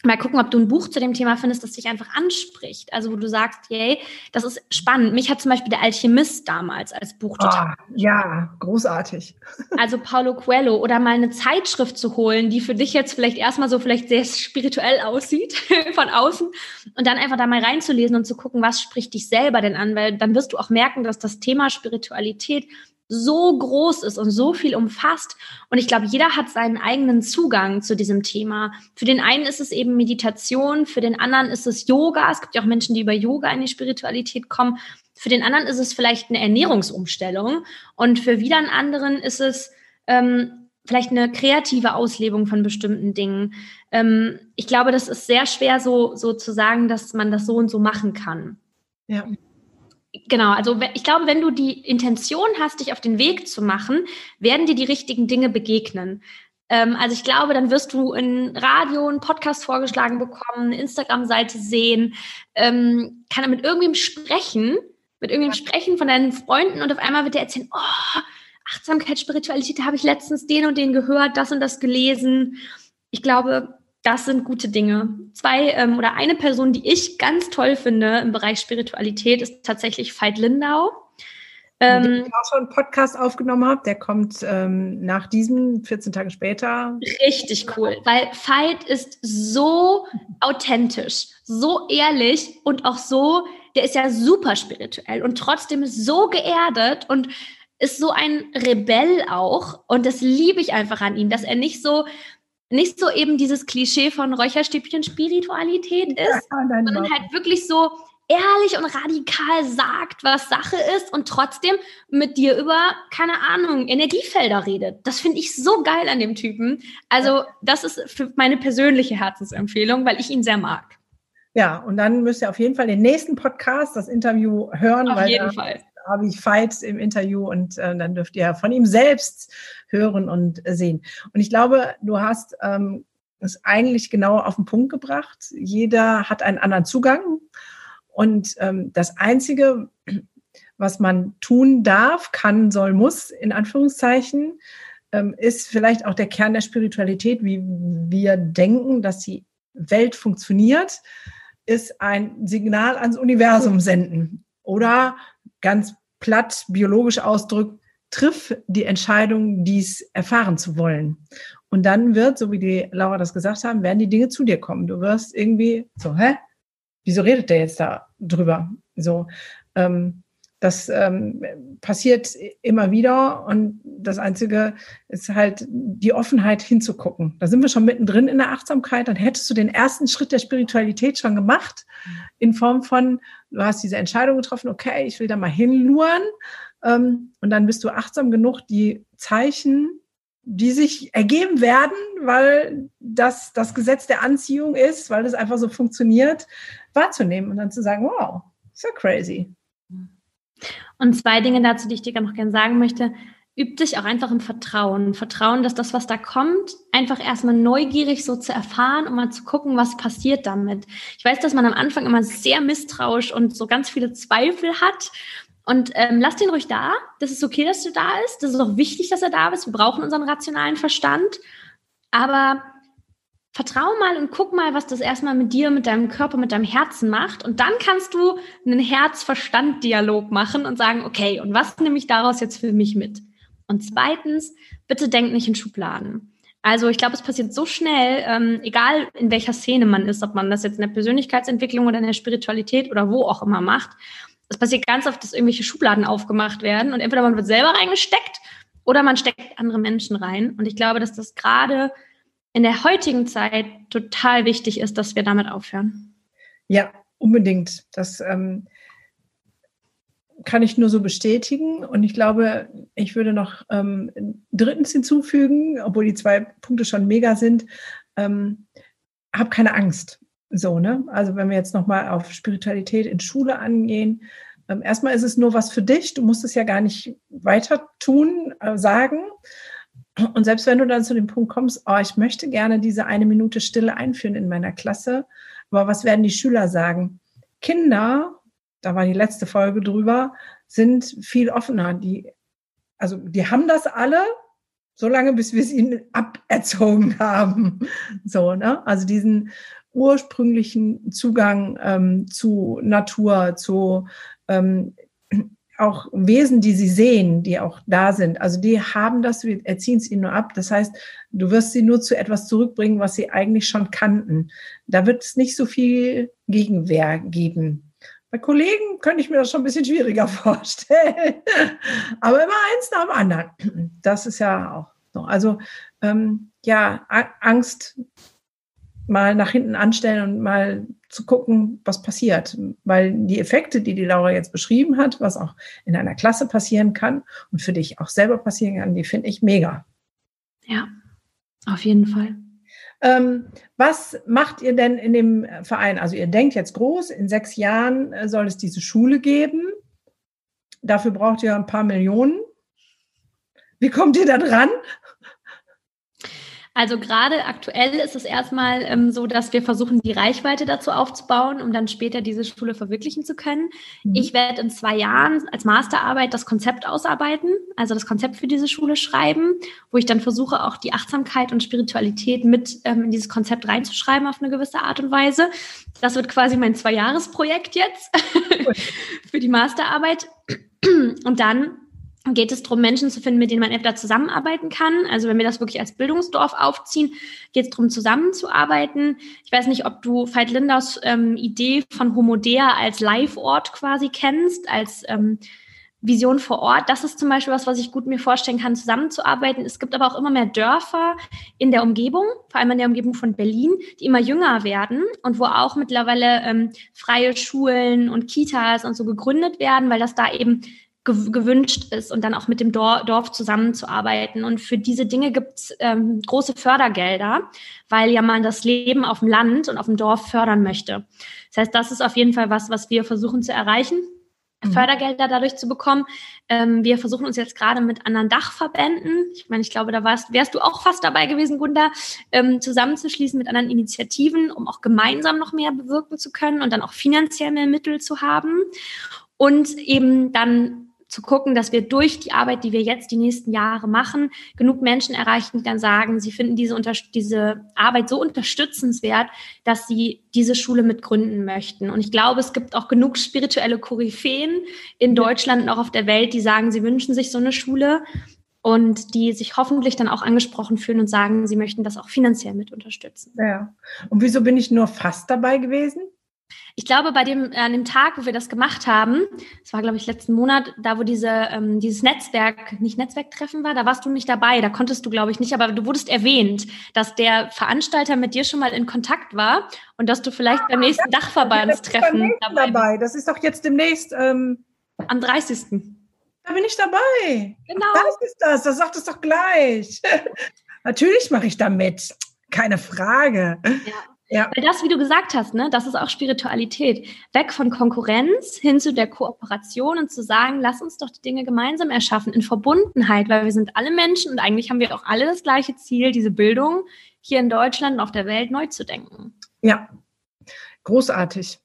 mal gucken, ob du ein Buch zu dem Thema findest, das dich einfach anspricht. Also wo du sagst, yay, das ist spannend. Mich hat zum Beispiel der Alchemist damals als Buch total. Oh, ja, großartig. [LAUGHS] Also Paulo Coelho oder mal eine Zeitschrift zu holen, die für dich jetzt vielleicht erstmal so vielleicht sehr spirituell aussieht [LAUGHS] von außen und dann einfach da mal reinzulesen und zu gucken, was spricht dich selber denn an, weil dann wirst du auch merken, dass das Thema Spiritualität so groß ist und so viel umfasst. Und ich glaube, jeder hat seinen eigenen Zugang zu diesem Thema. Für den einen ist es eben Meditation, für den anderen ist es Yoga. Es gibt ja auch Menschen, die über Yoga in die Spiritualität kommen. Für den anderen ist es vielleicht eine Ernährungsumstellung. Und für wieder einen anderen ist es ähm, vielleicht eine kreative Auslebung von bestimmten Dingen. Ähm, ich glaube, das ist sehr schwer so, so zu sagen, dass man das so und so machen kann. Ja. Genau, also ich glaube, wenn du die Intention hast, dich auf den Weg zu machen, werden dir die richtigen Dinge begegnen. Ähm, also ich glaube, dann wirst du in Radio einen Podcast vorgeschlagen bekommen, eine Instagram-Seite sehen, ähm, kann er mit irgendwem sprechen, mit irgendwem sprechen von deinen Freunden und auf einmal wird er erzählen, oh, Achtsamkeit, Spiritualität, da habe ich letztens den und den gehört, das und das gelesen. Ich glaube, das sind gute Dinge. Zwei ähm, oder eine Person, die ich ganz toll finde im Bereich Spiritualität, ist tatsächlich Veit Lindau. Ähm, den ich auch schon einen Podcast aufgenommen habe, der kommt ähm, nach diesem 14 Tage später. Richtig cool, weil Veit ist so authentisch, so ehrlich und auch so, der ist ja super spirituell und trotzdem so geerdet und ist so ein Rebell auch. Und das liebe ich einfach an ihm, dass er nicht so nicht so eben dieses Klischee von Räucherstäbchen Spiritualität ist, ja, sondern halt wirklich so ehrlich und radikal sagt, was Sache ist und trotzdem mit dir über, keine Ahnung, Energiefelder redet. Das finde ich so geil an dem Typen. Also das ist für meine persönliche Herzensempfehlung, weil ich ihn sehr mag. Ja, und dann müsst ihr auf jeden Fall den nächsten Podcast, das Interview hören. Auf jeden Fall habe ich Veit im Interview und äh, dann dürft ihr von ihm selbst hören und sehen. Und ich glaube, du hast ähm, es eigentlich genau auf den Punkt gebracht. Jeder hat einen anderen Zugang und ähm, das Einzige, was man tun darf, kann, soll, muss, in Anführungszeichen, ähm, ist vielleicht auch der Kern der Spiritualität, wie wir denken, dass die Welt funktioniert, ist ein Signal ans Universum senden oder ganz platt biologisch ausdrückt, triff die Entscheidung, dies erfahren zu wollen. Und dann wird, so wie die Laura das gesagt haben, werden die Dinge zu dir kommen. Du wirst irgendwie so, hä? Wieso redet der jetzt da drüber? So, ähm, das ähm, passiert immer wieder und das Einzige ist halt die Offenheit hinzugucken. Da sind wir schon mittendrin in der Achtsamkeit. Dann hättest du den ersten Schritt der Spiritualität schon gemacht in Form von, du hast diese Entscheidung getroffen, okay, ich will da mal hinluren ähm, und dann bist du achtsam genug, die Zeichen, die sich ergeben werden, weil das das Gesetz der Anziehung ist, weil das einfach so funktioniert, wahrzunehmen und dann zu sagen, wow, so crazy. Und zwei Dinge dazu, die ich dir noch gerne sagen möchte. Üb dich auch einfach im Vertrauen. Vertrauen, dass das, was da kommt, einfach erstmal neugierig so zu erfahren und mal zu gucken, was passiert damit. Ich weiß, dass man am Anfang immer sehr misstrauisch und so ganz viele Zweifel hat. Und ähm, lass den ruhig da. Das ist okay, dass du da bist. Das ist auch wichtig, dass er da ist. Wir brauchen unseren rationalen Verstand. Aber vertrau mal und guck mal, was das erstmal mit dir, mit deinem Körper, mit deinem Herzen macht. Und dann kannst du einen Herz-Verstand-Dialog machen und sagen, okay, und was nehme ich daraus jetzt für mich mit? Und zweitens, bitte denk nicht in Schubladen. Also ich glaube, es passiert so schnell, ähm, egal in welcher Szene man ist, ob man das jetzt in der Persönlichkeitsentwicklung oder in der Spiritualität oder wo auch immer macht. Es passiert ganz oft, dass irgendwelche Schubladen aufgemacht werden und entweder man wird selber reingesteckt oder man steckt andere Menschen rein. Und ich glaube, dass das gerade in der heutigen Zeit total wichtig ist, dass wir damit aufhören. Ja, unbedingt. Das ähm, kann ich nur so bestätigen. Und ich glaube, ich würde noch ähm, drittens hinzufügen, obwohl die zwei Punkte schon mega sind. Ähm, hab keine Angst. So, ne? Also wenn wir jetzt nochmal auf Spiritualität in Schule angehen, ähm, erstmal ist es nur was für dich. Du musst es ja gar nicht weiter tun, äh, sagen. Und selbst wenn du dann zu dem Punkt kommst, oh, ich möchte gerne diese eine Minute Stille einführen in meiner Klasse, aber was werden die Schüler sagen? Kinder, da war die letzte Folge drüber, sind viel offener. Die, also die haben das alle, solange bis wir es ihnen aberzogen haben. [LAUGHS] So, ne? Also diesen ursprünglichen Zugang ähm, zu Natur, zu ähm, auch Wesen, die sie sehen, die auch da sind. Also die haben das, wir erziehen es ihnen nur ab. Das heißt, du wirst sie nur zu etwas zurückbringen, was sie eigentlich schon kannten. Da wird es nicht so viel Gegenwehr geben. Bei Kollegen könnte ich mir das schon ein bisschen schwieriger [LAUGHS] vorstellen. Aber immer eins nach dem anderen. Das ist ja auch so. Also ähm, ja, Angst mal nach hinten anstellen und mal zu gucken, was passiert. Weil die Effekte, die die Laura jetzt beschrieben hat, was auch in einer Klasse passieren kann und für dich auch selber passieren kann, die finde ich mega. Ja, auf jeden Fall. Ähm, was macht ihr denn in dem Verein? Also ihr denkt jetzt groß, in sechs Jahren äh, soll es diese Schule geben. Dafür braucht ihr ein paar Millionen. Wie kommt ihr da dran? Also gerade aktuell ist es erstmal ähm, so, dass wir versuchen, die Reichweite dazu aufzubauen, um dann später diese Schule verwirklichen zu können. Mhm. Ich werde in zwei Jahren als Masterarbeit das Konzept ausarbeiten, also das Konzept für diese Schule schreiben, wo ich dann versuche, auch die Achtsamkeit und Spiritualität mit ähm, in dieses Konzept reinzuschreiben auf eine gewisse Art und Weise. Das wird quasi mein Zwei-Jahres-Projekt jetzt [LAUGHS] für die Masterarbeit. Und dann geht es darum, Menschen zu finden, mit denen man entweder zusammenarbeiten kann. Also wenn wir das wirklich als Bildungsdorf aufziehen, geht es darum, zusammenzuarbeiten. Ich weiß nicht, ob du Veit Linders ähm, Idee von Homodea als Live-Ort quasi kennst, als ähm, Vision vor Ort. Das ist zum Beispiel was, was ich gut mir vorstellen kann, zusammenzuarbeiten. Es gibt aber auch immer mehr Dörfer in der Umgebung, vor allem in der Umgebung von Berlin, die immer jünger werden und wo auch mittlerweile ähm, freie Schulen und Kitas und so gegründet werden, weil das da eben gewünscht ist und dann auch mit dem Dorf zusammenzuarbeiten. Und für diese Dinge gibt es ähm, große Fördergelder, weil ja man das Leben auf dem Land und auf dem Dorf fördern möchte. Das heißt, das ist auf jeden Fall was, was wir versuchen zu erreichen. Mhm. Fördergelder dadurch zu bekommen. Ähm, wir versuchen uns jetzt gerade mit anderen Dachverbänden, ich meine, ich glaube, da warst, wärst du auch fast dabei gewesen, Gunda, ähm, zusammenzuschließen mit anderen Initiativen, um auch gemeinsam noch mehr bewirken zu können und dann auch finanziell mehr Mittel zu haben. Und eben dann zu gucken, dass wir durch die Arbeit, die wir jetzt die nächsten Jahre machen, genug Menschen erreichen, die dann sagen, sie finden diese, diese Arbeit so unterstützenswert, dass sie diese Schule mitgründen möchten. Und ich glaube, es gibt auch genug spirituelle Koryphäen in Deutschland und auch auf der Welt, die sagen, sie wünschen sich so eine Schule und die sich hoffentlich dann auch angesprochen fühlen und sagen, sie möchten das auch finanziell mit unterstützen. Ja. Und wieso bin ich nur fast dabei gewesen? Ich glaube, bei dem, an dem Tag, wo wir das gemacht haben, das war, glaube ich, letzten Monat, da wo diese, ähm, dieses Netzwerk, nicht Netzwerktreffen war, da warst du nicht dabei, da konntest du, glaube ich, nicht, aber du wurdest erwähnt, dass der Veranstalter mit dir schon mal in Kontakt war und dass du vielleicht ah, beim nächsten ja, Dachverbandstreffen dabei, dabei Das ist doch jetzt demnächst. Ähm, am 30. Da bin ich dabei. Genau. Das ist das, das sagt es doch gleich. [LAUGHS] Natürlich mache ich da mit. Keine Frage. Ja. Ja. Weil das, wie du gesagt hast, ne, das ist auch Spiritualität. Weg von Konkurrenz hin zu der Kooperation und zu sagen, lass uns doch die Dinge gemeinsam erschaffen in Verbundenheit, weil wir sind alle Menschen und eigentlich haben wir auch alle das gleiche Ziel, diese Bildung hier in Deutschland und auf der Welt neu zu denken. Ja, großartig.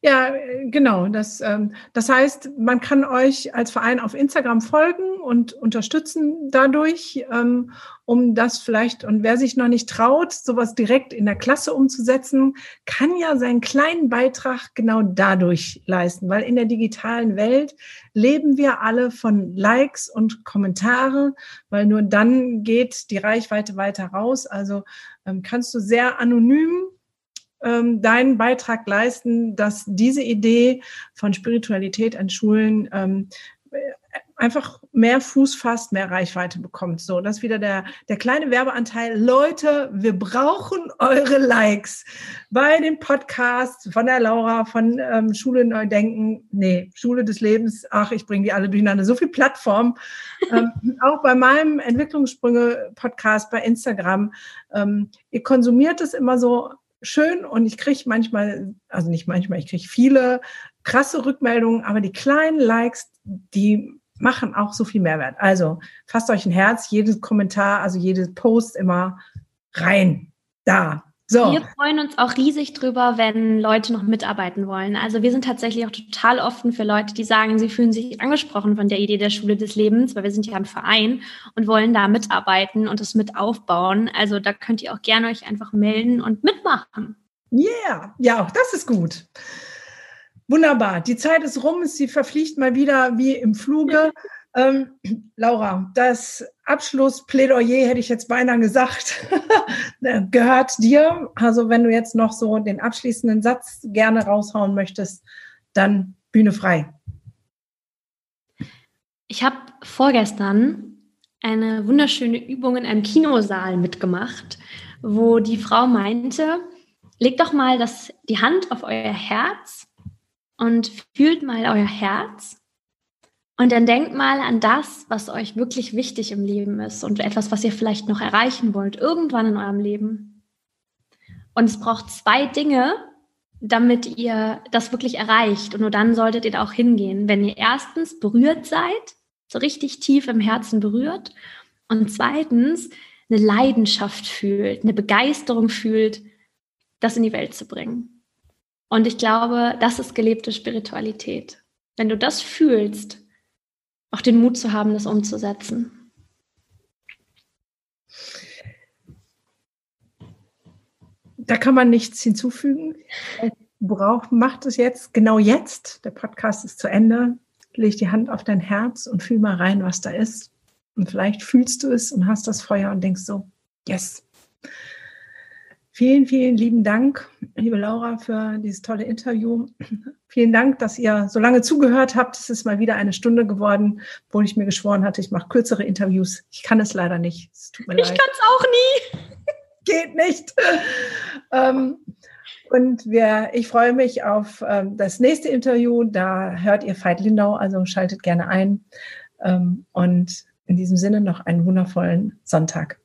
Ja, genau. Das, ähm, das heißt, man kann euch als Verein auf Instagram folgen und unterstützen dadurch, ähm, um das vielleicht, und wer sich noch nicht traut, sowas direkt in der Klasse umzusetzen, kann ja seinen kleinen Beitrag genau dadurch leisten, weil in der digitalen Welt leben wir alle von Likes und Kommentare, weil nur dann geht die Reichweite weiter raus. Also ähm, kannst du sehr anonym ähm, deinen Beitrag leisten, dass diese Idee von Spiritualität an Schulen ähm, einfach mehr Fuß fasst, mehr Reichweite bekommt. So, das ist wieder der, der kleine Werbeanteil. Leute, wir brauchen eure Likes bei dem Podcast von der Laura von ähm, Schule Neu Denken. Nee, Schule des Lebens. Ach, ich bringe die alle durcheinander. So viel Plattform. ähm, [LAUGHS] auch bei meinem Entwicklungssprünge-Podcast bei Instagram. Ähm, ihr konsumiert es immer so schön und ich kriege manchmal, also nicht manchmal, ich kriege viele krasse Rückmeldungen, aber die kleinen Likes, die machen auch so viel Mehrwert. Also fasst euch ein Herz, jedes Kommentar, also jedes Post immer rein. Da. So. Wir freuen uns auch riesig drüber, wenn Leute noch mitarbeiten wollen. Also wir sind tatsächlich auch total offen für Leute, die sagen, sie fühlen sich angesprochen von der Idee der Schule des Lebens, weil wir sind ja ein Verein und wollen da mitarbeiten und es mit aufbauen. Also da könnt ihr auch gerne euch einfach melden und mitmachen. Yeah, ja, auch das ist gut. Wunderbar. Die Zeit ist rum, sie verfliegt mal wieder wie im Fluge. [LAUGHS] Ähm, Laura, das Abschlussplädoyer hätte ich jetzt beinahe gesagt, [LAUGHS] gehört dir. Also wenn du jetzt noch so den abschließenden Satz gerne raushauen möchtest, dann Bühne frei. Ich habe vorgestern eine wunderschöne Übung in einem Kinosaal mitgemacht, wo die Frau meinte, legt doch mal das, die Hand auf euer Herz und fühlt mal euer Herz und dann denkt mal an das, was euch wirklich wichtig im Leben ist und etwas, was ihr vielleicht noch erreichen wollt, irgendwann in eurem Leben. Und es braucht zwei Dinge, damit ihr das wirklich erreicht. Und nur dann solltet ihr da auch hingehen. Wenn ihr erstens berührt seid, so richtig tief im Herzen berührt, und zweitens eine Leidenschaft fühlt, eine Begeisterung fühlt, das in die Welt zu bringen. Und ich glaube, das ist gelebte Spiritualität. Wenn du das fühlst, auch den Mut zu haben, das umzusetzen. Da kann man nichts hinzufügen. Braucht, macht es jetzt, genau jetzt. Der Podcast ist zu Ende. Leg die Hand auf dein Herz und fühl mal rein, was da ist. Und vielleicht fühlst du es und hast das Feuer und denkst so, yes, Vielen, vielen lieben Dank, liebe Laura, für dieses tolle Interview. Vielen Dank, dass ihr so lange zugehört habt. Es ist mal wieder eine Stunde geworden, wo ich mir geschworen hatte, ich mache kürzere Interviews. Ich kann es leider nicht. Es tut mir ich kann es auch nie. [LAUGHS] Geht nicht. Ähm, und wir, ich freue mich auf ähm, das nächste Interview. Da hört ihr Veit Lindau, also schaltet gerne ein. Ähm, und in diesem Sinne noch einen wundervollen Sonntag.